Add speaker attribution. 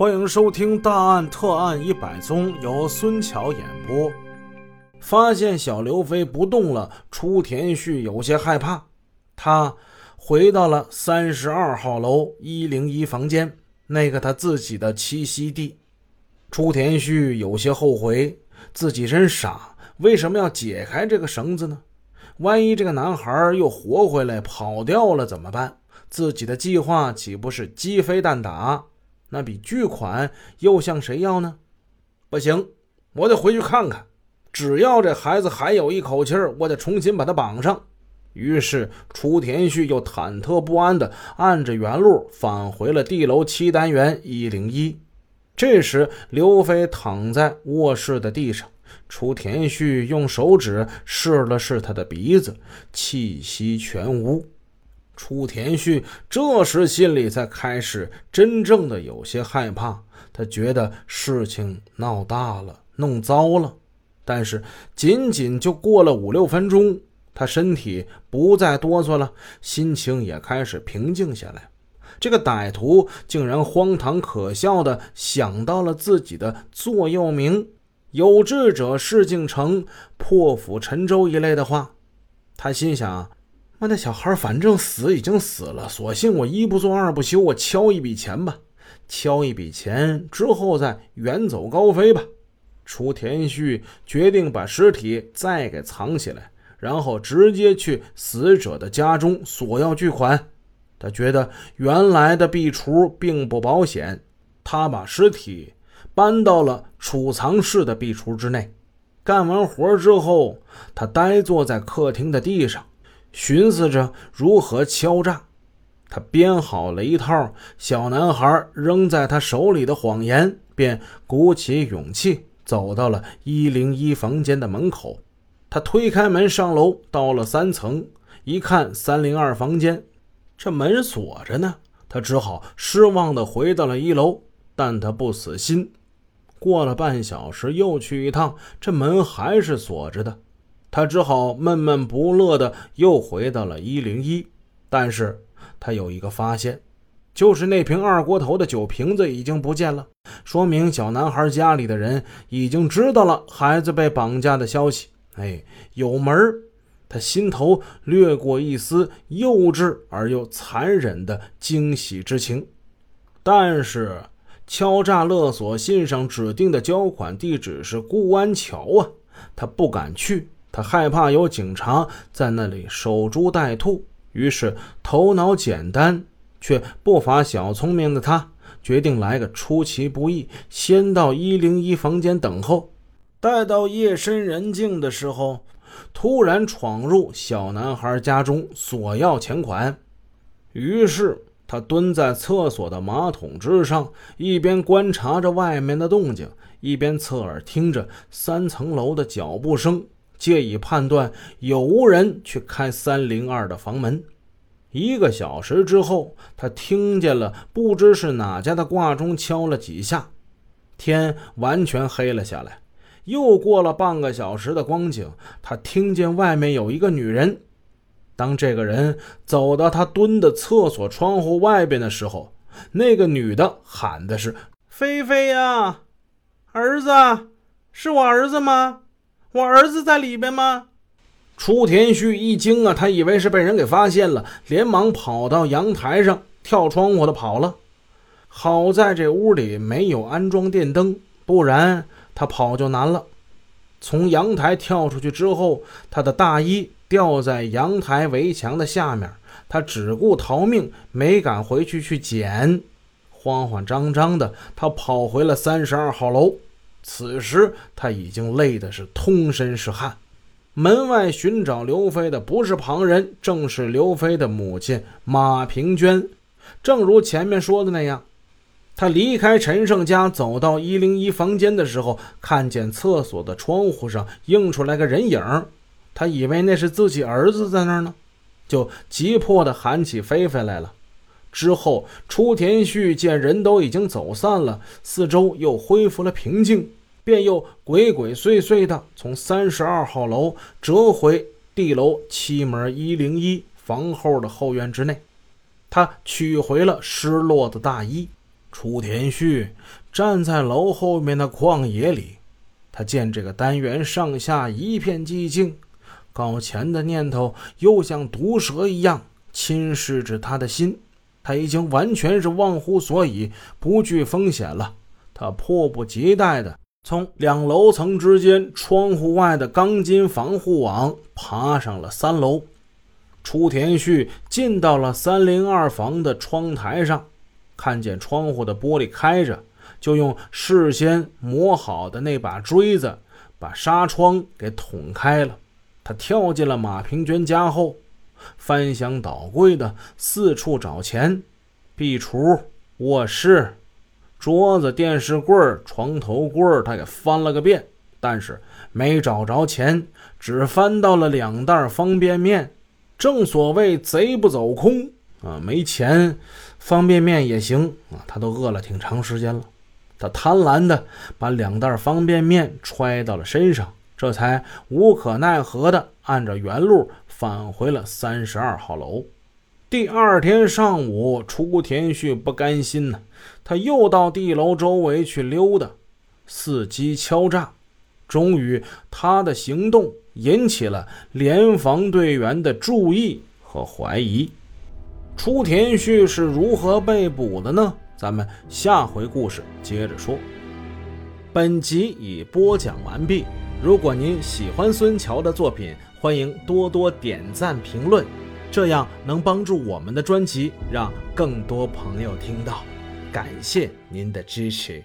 Speaker 1: 欢迎收听《大案特案一百宗》，由孙桥演播。发现小刘飞不动了，初田旭有些害怕。他回到了三十二号楼一零一房间，那个他自己的栖息地。初田旭有些后悔，自己真傻，为什么要解开这个绳子呢？万一这个男孩又活回来跑掉了怎么办？自己的计划岂不是鸡飞蛋打？那笔巨款又向谁要呢？不行，我得回去看看。只要这孩子还有一口气儿，我得重新把他绑上。于是，雏田旭又忐忑不安地按着原路返回了地楼七单元一零一。这时，刘飞躺在卧室的地上，雏田旭用手指试了试他的鼻子，气息全无。楚田旭这时心里才开始真正的有些害怕，他觉得事情闹大了，弄糟了。但是仅仅就过了五六分钟，他身体不再哆嗦了，心情也开始平静下来。这个歹徒竟然荒唐可笑的想到了自己的座右铭“有志者事竟成，破釜沉舟”一类的话。他心想。妈，那小孩反正死已经死了，索性我一不做二不休，我敲一笔钱吧，敲一笔钱之后再远走高飞吧。楚天旭决定把尸体再给藏起来，然后直接去死者的家中索要巨款。他觉得原来的壁橱并不保险，他把尸体搬到了储藏室的壁橱之内。干完活之后，他呆坐在客厅的地上。寻思着如何敲诈，他编好了一套小男孩扔在他手里的谎言，便鼓起勇气走到了一零一房间的门口。他推开门上楼，到了三层，一看三零二房间，这门锁着呢。他只好失望地回到了一楼，但他不死心。过了半小时，又去一趟，这门还是锁着的。他只好闷闷不乐的又回到了一零一，但是他有一个发现，就是那瓶二锅头的酒瓶子已经不见了，说明小男孩家里的人已经知道了孩子被绑架的消息。哎，有门他心头掠过一丝幼稚而又残忍的惊喜之情。但是敲诈勒索信上指定的交款地址是固安桥啊，他不敢去。他害怕有警察在那里守株待兔，于是头脑简单却不乏小聪明的他，决定来个出其不意，先到一零一房间等候。待到夜深人静的时候，突然闯入小男孩家中索要钱款。于是他蹲在厕所的马桶之上，一边观察着外面的动静，一边侧耳听着三层楼的脚步声。借以判断有无人去开三零二的房门。一个小时之后，他听见了不知是哪家的挂钟敲了几下，天完全黑了下来。又过了半个小时的光景，他听见外面有一个女人。当这个人走到他蹲的厕所窗户外边的时候，那个女的喊的是：“菲菲呀，儿子，是我儿子吗？”我儿子在里边吗？初田旭一惊啊，他以为是被人给发现了，连忙跑到阳台上，跳窗户的跑了。好在这屋里没有安装电灯，不然他跑就难了。从阳台跳出去之后，他的大衣掉在阳台围墙的下面，他只顾逃命，没敢回去去捡。慌慌张张的，他跑回了三十二号楼。此时他已经累得是通身是汗。门外寻找刘飞的不是旁人，正是刘飞的母亲马平娟。正如前面说的那样，他离开陈胜家，走到一零一房间的时候，看见厕所的窗户上映出来个人影他以为那是自己儿子在那儿呢，就急迫地喊起菲菲来了。之后，初田旭见人都已经走散了，四周又恢复了平静，便又鬼鬼祟祟地从三十二号楼折回地楼七门一零一房后的后院之内。他取回了失落的大衣。楚田旭站在楼后面的旷野里，他见这个单元上下一片寂静，搞钱的念头又像毒蛇一样侵蚀着他的心。他已经完全是忘乎所以，不惧风险了。他迫不及待地从两楼层之间窗户外的钢筋防护网爬上了三楼。初田旭进到了三零二房的窗台上，看见窗户的玻璃开着，就用事先磨好的那把锥子把纱窗给捅开了。他跳进了马平娟家后。翻箱倒柜的四处找钱，壁橱、卧室、桌子、电视柜、床头柜，他给翻了个遍，但是没找着钱，只翻到了两袋方便面。正所谓贼不走空啊，没钱，方便面也行啊。他都饿了挺长时间了，他贪婪的把两袋方便面揣到了身上。这才无可奈何的按照原路返回了三十二号楼。第二天上午，初田旭不甘心呢，他又到地楼周围去溜达，伺机敲诈。终于，他的行动引起了联防队员的注意和怀疑。初田旭是如何被捕的呢？咱们下回故事接着说。本集已播讲完毕。如果您喜欢孙桥的作品，欢迎多多点赞评论，这样能帮助我们的专辑让更多朋友听到。感谢您的支持。